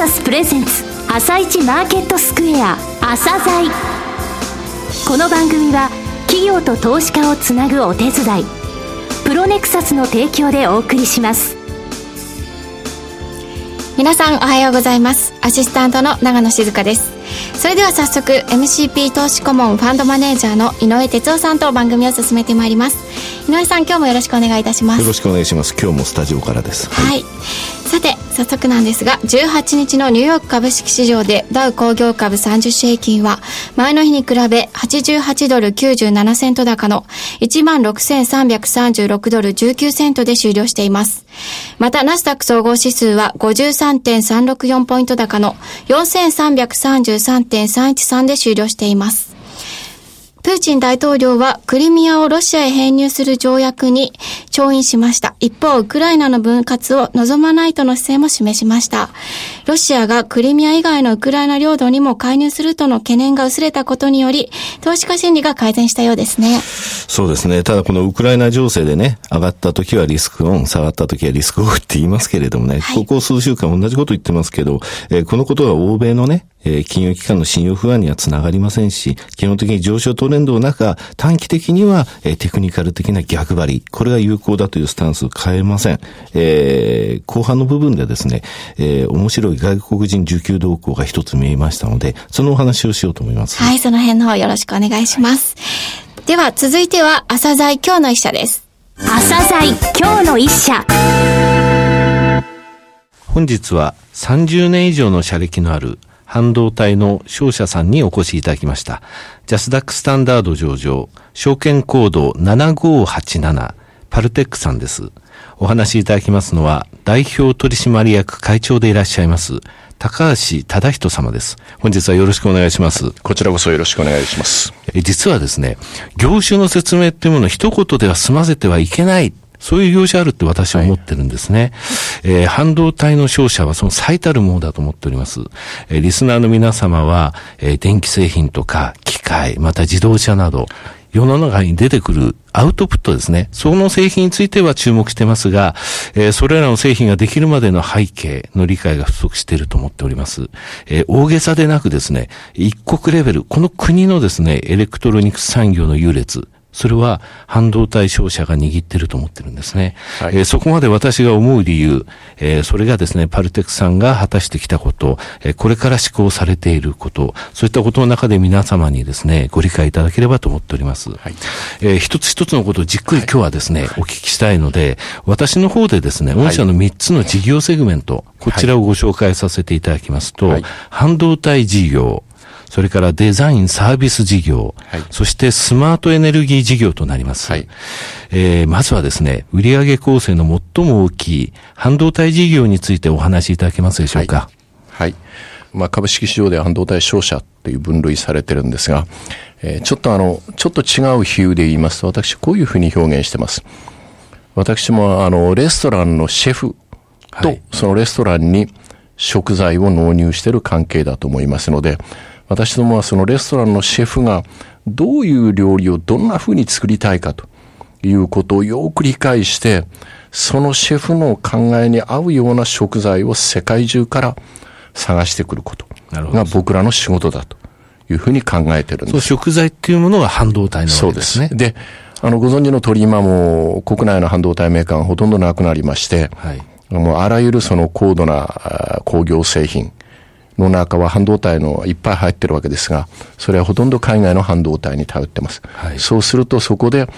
サスプレゼンツ朝一マーケットスクエア朝鮮。この番組は企業と投資家をつなぐお手伝いプロネクサスの提供でお送りします。皆さんおはようございます。アシスタントの長野静香です。それでは早速 MCP 投資顧問ファンドマネージャーの井上哲夫さんと番組を進めてまいります。井上さん今日もよろしくお願いいたします。よろしくお願いします。今日もスタジオからです。はい、はい。さて早速なんですが18日のニューヨーク株式市場でダウ工業株30種平均は前の日に比べ88ドル97セント高の16,336ドル19セントで終了しています。またナスダック総合指数は53.364ポイント高の4333.313で終了しています。プーチン大統領はクリミアをロシアへ編入する条約に調印しました。一方、ウクライナの分割を望まないとの姿勢も示しました。ロシアがクリミア以外のウクライナ領土にも介入するとの懸念が薄れたことにより、投資家心理が改善したようですね。そうですね。ただこのウクライナ情勢でね、上がった時はリスクオン、下がった時はリスクオフって言いますけれどもね、はい、ここ数週間同じこと言ってますけど、えー、このことが欧米のね、えー、金融機関の信用不安にはつながりませんし、基本的に上昇トレンドの中、短期的には、えー、テクニカル的な逆張り、これが有効だというスタンスを変えません。えー、後半の部分でですね、えー、面白い外国人受給動向が一つ見えましたので、そのお話をしようと思います。はい、その辺の方よろしくお願いします。では、続いては、朝鮮今日の一社です。朝鮮今日の一社。本日は30年以上の社歴のある半導体の商社さんにお越しいただきました。ジャスダックスタンダード上場、証券コード7587、パルテックさんです。お話しいただきますのは、代表取締役会長でいらっしゃいます、高橋忠人様です。本日はよろしくお願いします。こちらこそよろしくお願いします。実はですね、業種の説明っていうものを一言では済ませてはいけないそういう業種あるって私は思ってるんですね。はい、えー、半導体の商社はその最たるものだと思っております。えー、リスナーの皆様は、えー、電気製品とか機械、また自動車など、世の中に出てくるアウトプットですね。その製品については注目してますが、えー、それらの製品ができるまでの背景の理解が不足していると思っております。えー、大げさでなくですね、一国レベル、この国のですね、エレクトロニクス産業の優劣、それは半導体商社が握ってると思ってるんですね。はい、えー、そこまで私が思う理由、えー、それがですね、パルテックさんが果たしてきたこと、えー、これから志向されていること、そういったことの中で皆様にですね、ご理解いただければと思っております。はい、えー、一つ一つのことをじっくり今日はですね、はい、お聞きしたいので、私の方でですね、御社の3つの事業セグメント、こちらをご紹介させていただきますと、半導体事業、それからデザインサービス事業、はい、そしてスマートエネルギー事業となります。はい、えー、まずはですね、売上構成の最も大きい半導体事業についてお話しいただけますでしょうか。はい。はい、まあ、株式市場で半導体商社という分類されてるんですが、えー、ちょっとあの、ちょっと違う比喩で言いますと、私こういうふうに表現してます。私もあの、レストランのシェフと、そのレストランに食材を納入している関係だと思いますので、私どもはそのレストランのシェフがどういう料理をどんな風に作りたいかということをよく理解して、そのシェフの考えに合うような食材を世界中から探してくることが僕らの仕事だというふうに考えてるんです。食材っていうものが半導体のわけですね。そうですね。で、あの、ご存知の通り今も国内の半導体メーカーがほとんどなくなりまして、はい、もうあらゆるその高度な工業製品、の中は半導体のいっぱい入ってるわけですが、それはほとんど海外の半導体に頼ってます。はい、そうするとそこで、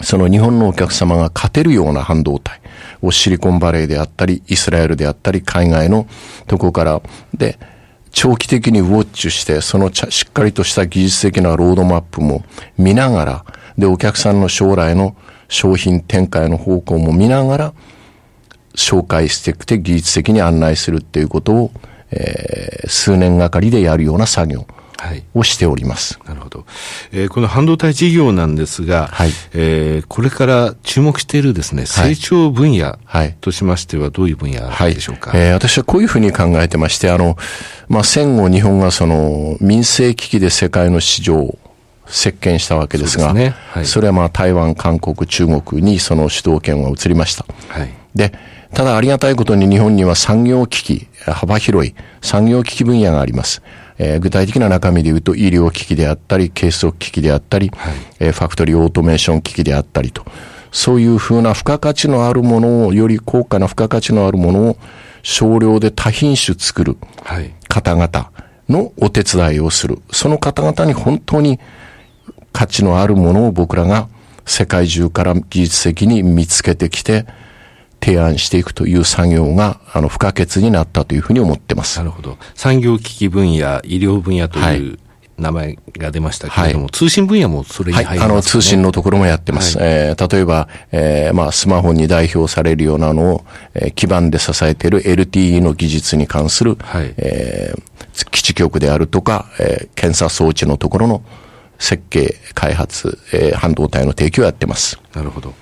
その日本のお客様が勝てるような半導体をシリコンバレーであったり、イスラエルであったり、海外のとこから、で、長期的にウォッチして、そのしっかりとした技術的なロードマップも見ながら、で、お客さんの将来の商品展開の方向も見ながら、紹介してきて技術的に案内するっていうことをえー、数年がかりでやるような作業。をしております。なるほど。えー、この半導体事業なんですが、はい、えー、これから注目しているですね、成長分野としましてはどういう分野でしょうか、はい、えー、私はこういうふうに考えてまして、あの、まあ、戦後日本がその民生危機で世界の市場を席巻したわけですが、そ、ねはい、それはまあ台湾、韓国、中国にその主導権は移りました。はい、で、ただありがたいことに日本には産業機器、幅広い産業機器分野があります。えー、具体的な中身で言うと医療機器であったり、計測機器であったり、はい、えー、ファクトリーオートメーション機器であったりと、そういうふうな付加価値のあるものを、より高価な付加価値のあるものを少量で多品種作る方々のお手伝いをする。その方々に本当に価値のあるものを僕らが世界中から技術的に見つけてきて、提案していくという作業が、あの、不可欠になったというふうに思ってます。なるほど。産業機器分野、医療分野という、名前が出ましたけれども、はい、通信分野もそれに入りますか、ね、はい、あの、通信のところもやってます。はい、えー、例えば、えー、まあ、スマホに代表されるようなのを、えー、基盤で支えている LTE の技術に関する、はい、えー、基地局であるとか、えー、検査装置のところの設計、開発、えー、半導体の提供をやってます。なるほど。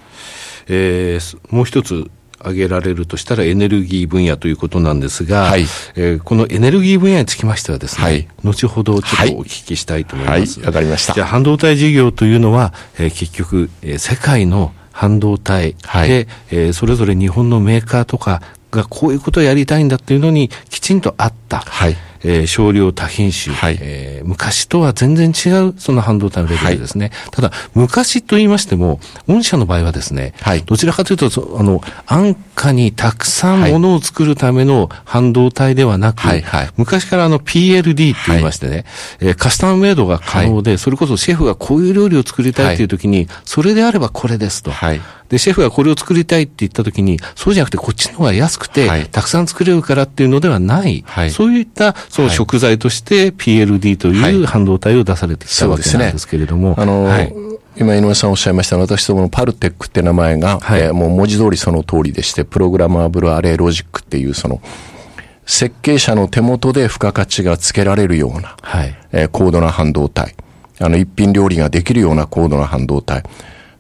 えー、もう一つ、挙げられるとしたらエネルギー分野ということなんですが、はい、えー、このエネルギー分野につきましてはですね、はい、後ほどちょっとお聞きしたいと思います。はい、わ、かりました。じゃあ半導体事業というのは、えー、結局、えー、世界の半導体で、はい、えー、それぞれ日本のメーカーとかがこういうことをやりたいんだっていうのにきちんとあった。はいえー、少量多品種、はい、えー、昔とは全然違うその半導体のレベルですね。はい、ただ、昔と言いましても、御社の場合はですね、はい、どちらかというと、あの、安価にたくさんものを作るための半導体ではなく、はいはい、昔からあの PLD って言いましてね、はい、えー、カスタムメイドが可能で、それこそシェフがこういう料理を作りたいっていう時に、それであればこれですと。はいで、シェフがこれを作りたいって言ったときに、そうじゃなくてこっちの方が安くて、はい、たくさん作れるからっていうのではない、はい、そういったその食材として PLD という半導体を出されてきたわけなんですけれども。あのー今、井上さんおっしゃいました私どものパルテックって名前が、はい、えー、もう文字通りその通りでして、プログラマーブルアレイロジックっていうその、設計者の手元で付加価値がつけられるような、はい、えー、高度な半導体。あの、一品料理ができるような高度な半導体。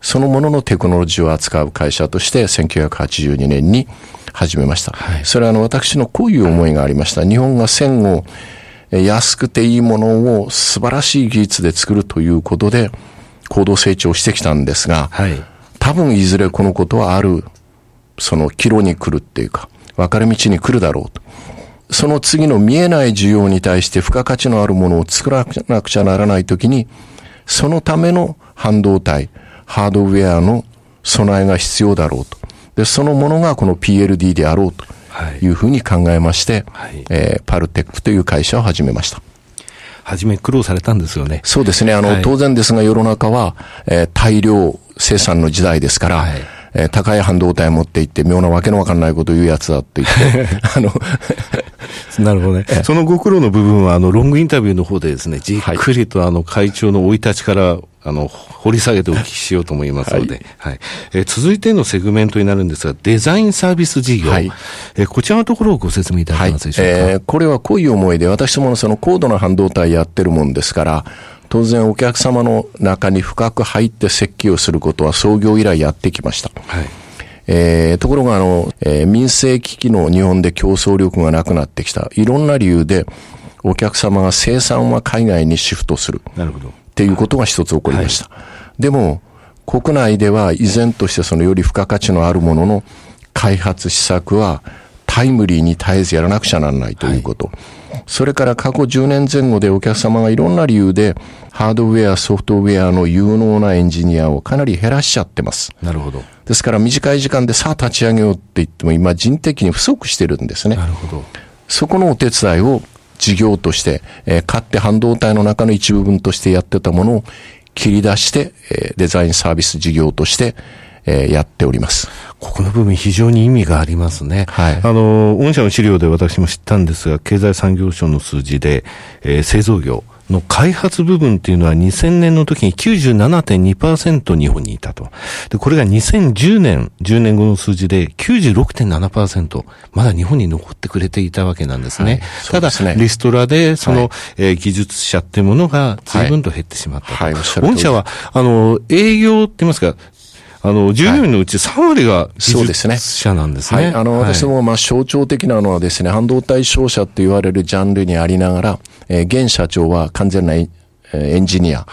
そのもののテクノロジーを扱う会社として1982年に始めました。はい、それはあの私のこういう思いがありました。日本が戦後安くていいものを素晴らしい技術で作るということで行動成長してきたんですが、はい、多分いずれこのことはある、その岐路に来るっていうか、分かれ道に来るだろうと。その次の見えない需要に対して付加価値のあるものを作らなくちゃならないときに、そのための半導体、ハードウェアの備えが必要だろうと。で、そのものがこの PLD であろうというふうに考えまして、はい、えー、パルテックという会社を始めました。初め苦労されたんですよね。そうですね。あの、はい、当然ですが世の中は、えー、大量生産の時代ですから、はいえー、高い半導体を持っていって、妙なわけのわかんないことを言うやつだって言って、あの、なるほどね。そのご苦労の部分は、あの、ロングインタビューの方でですね、じっくりと、あの、会長の生い立ちから、あの、掘り下げてお聞きしようと思いますので、はい、はい、えー、続いてのセグメントになるんですが、デザインサービス事業。はい、えー、こちらのところをご説明いただけますでしょうか？はい、えー、これはこういう思いで、私どものその高度な半導体やってるもんですから、当然お客様の中に深く入って設計をすることは創業以来やってきました。はいえー、ところがあの、えー、民生機器の日本で競争力がなくなってきた。いろんな理由で、お客様が生産は海外にシフトする。なるほど。っていうことが一つ起こりました。はい、でも、国内では依然としてそのより付加価値のあるものの開発施策はタイムリーに絶えずやらなくちゃならないということ。はい、それから過去10年前後でお客様がいろんな理由でハードウェア、ソフトウェアの有能なエンジニアをかなり減らしちゃってます。なるほど。ですから短い時間でさあ立ち上げようって言っても今人的に不足してるんですね。なるほど。そこのお手伝いを事業として、えー、買って半導体の中の一部分としてやってたものを切り出して、えー、デザインサービス事業として、えー、やっております。ここの部分非常に意味がありますね。はい。あの、御社の資料で私も知ったんですが、経済産業省の数字で、えー、製造業、の開発部分っていうのは2000年の時に97.2%日本にいたと。で、これが2010年、10年後の数字で96.7%、まだ日本に残ってくれていたわけなんですね。はい、すねただ、リストラで、その、はい、えー、技術者っていうものが随分と減ってしまったと。はい、はい、御社は、あの、営業って言いますか、あの、従業員のうち3割が技術者なんですね。はい、あの、私ども、まあ、象徴的なのはですね、半導体商社って言われるジャンルにありながら、えー、現社長は完全なエンジニア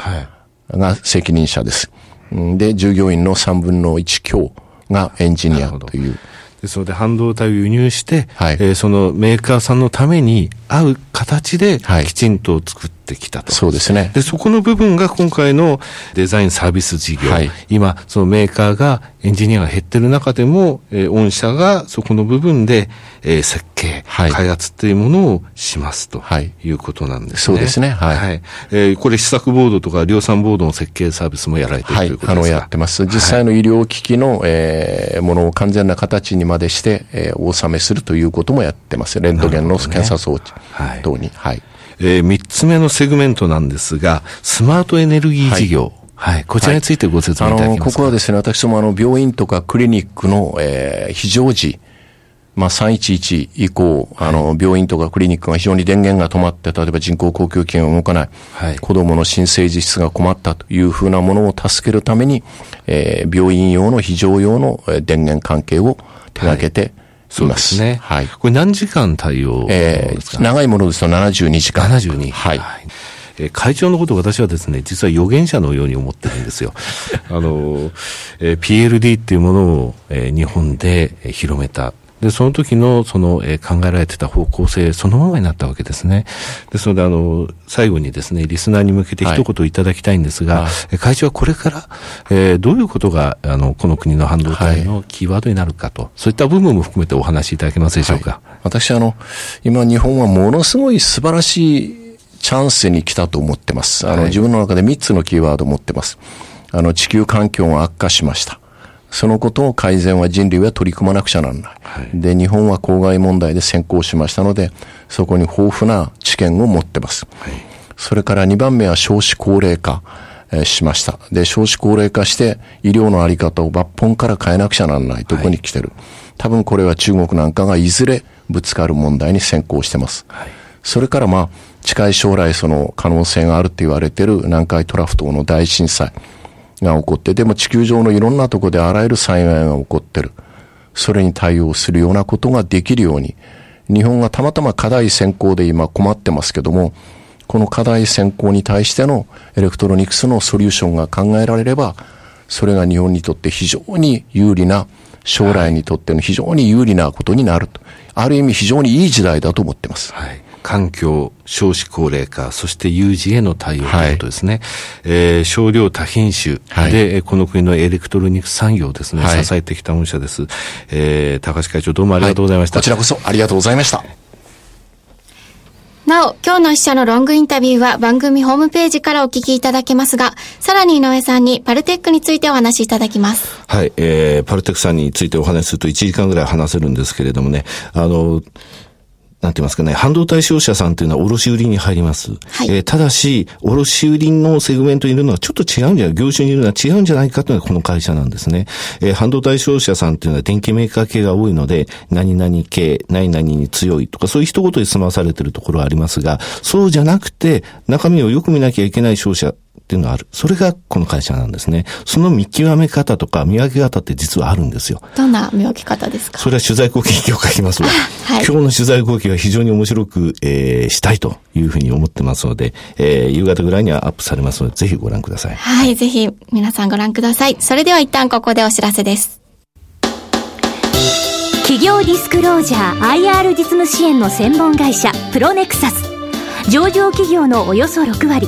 が責任者です。で、従業員の3分の1強がエンジニアという。ですので、半導体を輸入して、はい、えー、そのメーカーさんのために合う形で、きちんと作ってきたと。そうですね。で、そこの部分が今回のデザインサービス事業。はい、今、そのメーカーがエンジニアが減ってる中でも、えー、御社がそこの部分で、えー、設計、はい、開発っていうものをしますと、はい、いうことなんですね。そうですね。はい。はい、えー、これ試作ボードとか量産ボードの設計サービスもやられているということですか、はい、あの、やってます。実際の医療機器の、えー、ものを完全な形にまでして、えー、お納めするということもやってます。レントゲンの検査装置等に。ね、はい。えー、三つ目のセグメントなんですが、スマートエネルギー事業。はい。はい。こちらについてご説明いただけます。か、はい、ここはですね、私どもあの、病院とかクリニックの、えー、非常時、まあ、311以降、あの、病院とかクリニックが非常に電源が止まって、例えば人工呼吸器が動かない、はい、子供の新生児室が困ったというふうなものを助けるために、えー、病院用の非常用の電源関係を手掛けて、はいそうですね。はい。これ何時間対応えー、長いものですと72時間。72。はい。え会長のことを私はですね、実は預言者のように思ってるんですよ。あの、えー、PLD っていうものを、えー、日本で広めた。で、その時の、その、えー、考えられてた方向性、そのままになったわけですね。ですので、あの、最後にですね、リスナーに向けて一言いただきたいんですが、はい、会長はこれから、えー、どういうことが、あの、この国の半導体のキーワードになるかと、はい、そういった部分も含めてお話しいただけますでしょうか？はい、私、あの、今日本はものすごい素晴らしいチャンスに来たと思ってます。あの、自分の中で3つのキーワードを持ってます。あの、地球環境が悪化しました。そのことを改善は人類は取り組まなくちゃならない。はい、で、日本は公害問題で先行しましたので、そこに豊富な知見を持ってます。はい、それから2番目は少子高齢化。えー、しました。で、少子高齢化して医療のあり方を抜本から変えなくちゃならないところに来てる。はい、多分これは中国なんかがいずれぶつかる問題に先行してます。それからまあ、近い将来その可能性があると言われている南海トラフ島の大震災。が起こって、でも地球上のいろんなところであらゆる災害が起こってる。それに対応するようなことができるように、日本がたまたま課題先行で今困ってますけども、この課題先行に対してのエレクトロニクスのソリューションが考えられれば、それが日本にとって非常に有利な、将来にとっての非常に有利なことになると。ある意味非常にいい時代だと思ってます。はい環境、少子高齢化、そして有事への対応ということですね。はい、えー、少量多品種。で、はい、この国のエレクトロニクス産業をですね、はい、支えてきた御社です。えー、高橋会長どうもありがとうございました、こちらこそありがとうございました。なお、今日の記者のロングインタビューは番組ホームページからお聞きいただけますが、さらに井上さんにパルテックについてお話しいただきます。はい、えー、パルテックさんについてお話しすると1時間ぐらい話せるんですけれどもね、あの、なんて言いますかね、半導体商社さんというのは卸売に入ります。はい、えー、ただし、卸売のセグメントにいるのはちょっと違うんじゃない、業種にいるのは違うんじゃないかというのがこの会社なんですね。えー、半導体商社さんというのは電気メーカー系が多いので、何々系、何々に強いとか、そういう一言で済まされているところはありますが、そうじゃなくて、中身をよく見なきゃいけない商社っていうのがある。それがこの会社なんですね。その見極め方とか見分け方って実はあるんですよ。どんな見分け方ですか？それは取材後期に今日書きますが、はい、今日の取材後期は非常に面白く、えー、したいというふうに思ってますので、えー、夕方ぐらいにはアップされますので、ぜひご覧ください。はい、ぜひ皆さんご覧ください。それでは一旦ここでお知らせです。企業ディスクロージャー IR 実務支援の専門会社プロネクサス上場企業のおよそ6割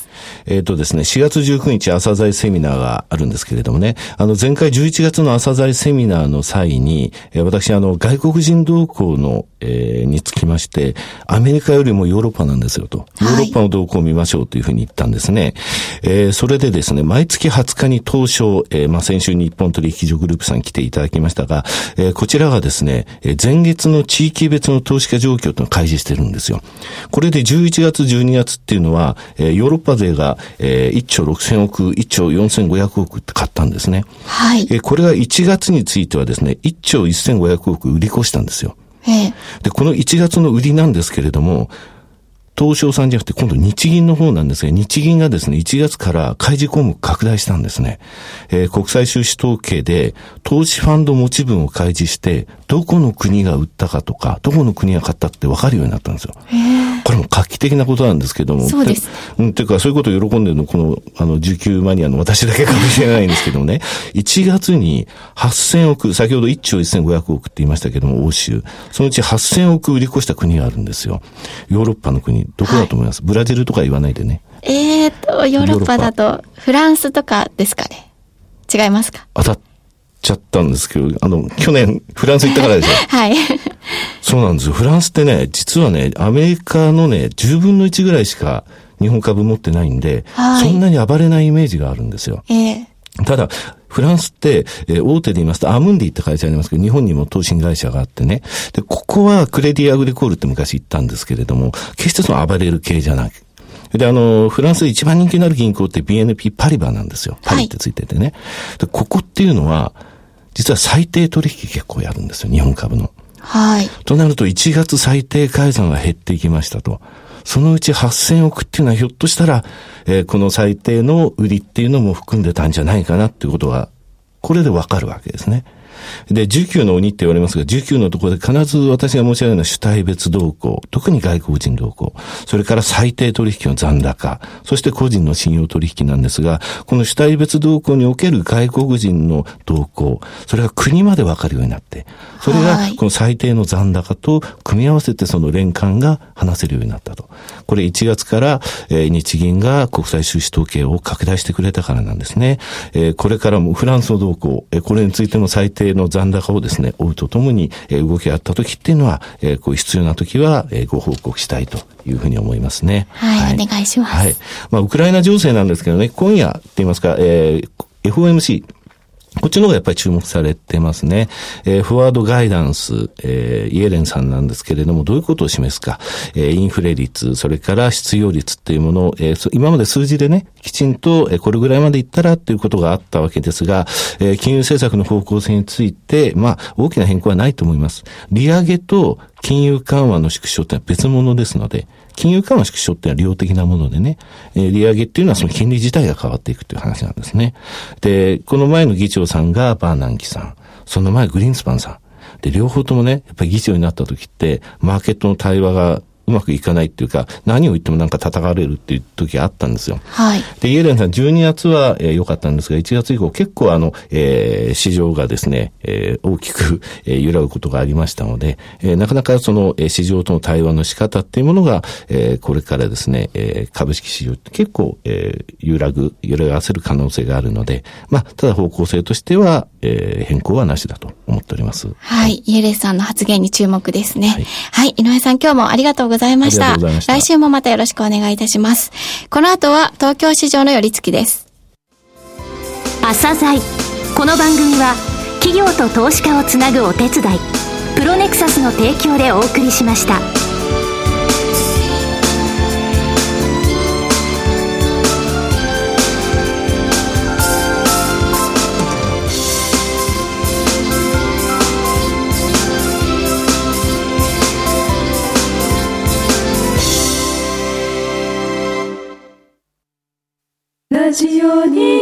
はい、えっ、ー、とですね、4月19日朝鮮セミナーがあるんですけれどもね、あの前回11月の朝鮮セミナーの際に、えー、私あの外国人同行のえー、につきまして、アメリカよりもヨーロッパなんですよと。ヨーロッパの動向を見ましょうというふうに言ったんですね。えー、それでですね、毎月20日に東証、えー、まあ、先週日本取引所グループさん来ていただきましたが、えー、こちらがですね、前月の地域別の投資家状況というのを開示してるんですよ。これで11月、12月っていうのは、えー、ヨーロッパ勢が、えー、1兆6000億、1兆4500億って買ったんですね。はい。えー、これが1月についてはですね、1兆1500億売り越したんですよ。で、この1月の売りなんですけれども、東証さんじゃなくて今度日銀の方なんですが、日銀がですね、1月から開示項目拡大したんですね。えー、国際収支統計で投資ファンド持ち分を開示して、どこの国が売ったかとか、どこの国が買ったって分かるようになったんですよ。これも画期的なことなんですけども。そうです。うん、ていうか、そういうことを喜んでるの、この、あの、受給マニアの私だけかもしれないんですけどもね、1月に8000億、先ほど1兆1500億って言いましたけども、欧州。そのうち8000億売り越した国があるんですよ。ヨーロッパの国、どこだと思います、はい、ブラジルとか言わないでね。えーと、ヨーロッパだと、フランスとかですかね。違いますか？当たっちゃったんですけど、あの、去年、フランス行ったからでしょ？はい。そうなんですよ。フランスってね、実はね、アメリカのね、10分の1ぐらいしか日本株持ってないんで、はい、そんなに暴れないイメージがあるんですよ。ええー、ただ、フランスって、えー、大手で言いますと、アムンディって会社ありますけど、日本にも投信会社があってね。で、ここはクレディアグリコールって昔言ったんですけれども、決してその暴れる系じゃない。で、あの、フランスで一番人気のある銀行って BNP パリバなんですよ。パリってついててね。はい、で、ここっていうのは、実は最低取引結構やるんですよ、日本株の。はい。となると、1月最低改ざんが減っていきましたと。そのうち8000億っていうのはひょっとしたら、えー、この最低の売りっていうのも含んでたんじゃないかなっていうことは、これでわかるわけですね。で、19の鬼って言われますが、19のところで必ず私が申し上げるのは主体別動向、特に外国人動向、それから最低取引の残高、そして個人の信用取引なんですが、この主体別動向における外国人の動向、それが国までわかるようになって、それがこの最低の残高と組み合わせてその連関が話せるようになったと。これ1月から、えー、日銀が国際収支統計を拡大してくれたからなんですね。えー、これからもフランスの動向、えー、これについての最低の残高をですね、追うとともに、えー、動きがあった時っていうのは、えー、こう必要な時は、えー、ご報告したいというふうに思いますね。はい、はい、お願いします。はい。まあ、ウクライナ情勢なんですけどね、今夜って言いますか、えー、FOMC、こっちの方がやっぱり注目されてますね。えー、フォワードガイダンス、えー、イエレンさんなんですけれども、どういうことを示すか。えー、インフレ率、それから失業率っていうものを、えー、今まで数字でね、きちんと、えー、これぐらいまでいったらっていうことがあったわけですが、えー、金融政策の方向性について、まあ、大きな変更はないと思います。利上げと金融緩和の縮小ってのは別物ですので、金融緩和縮小っていうのは量的なものでね、えー、利上げっていうのはその金利自体が変わっていくという話なんですね。で、この前の議長さんがバーナンキさん、その前グリーンスパンさん。で、両方ともね、やっぱり議長になった時って、マーケットの対話がうまくいかないっていうか、何を言ってもなんか叩かれるっていう時があったんですよ。はい。で、イエレンさん12月は良、えー、かったんですが、1月以降結構あの、えー、市場がですね、えー、大きく、えー、揺らぐことがありましたので、えー、なかなかその、えー、市場との対話の仕方っていうものが、えー、これからですね、えー、株式市場って結構、えー、揺らぐ、揺らがせる可能性があるので、まあ、ただ方向性としては、えー、変更はなしだと思っております。はい。イエレンさんの発言に注目ですね。はい、はい。井上さん今日もありがとうございました。した来週もまたよろしくお願いいたします。この後は東京市場の寄り付きです。朝鮮この番組は企業と投資家をつなぐお手伝いプロネクサスの提供でお送りしました。ラジオに。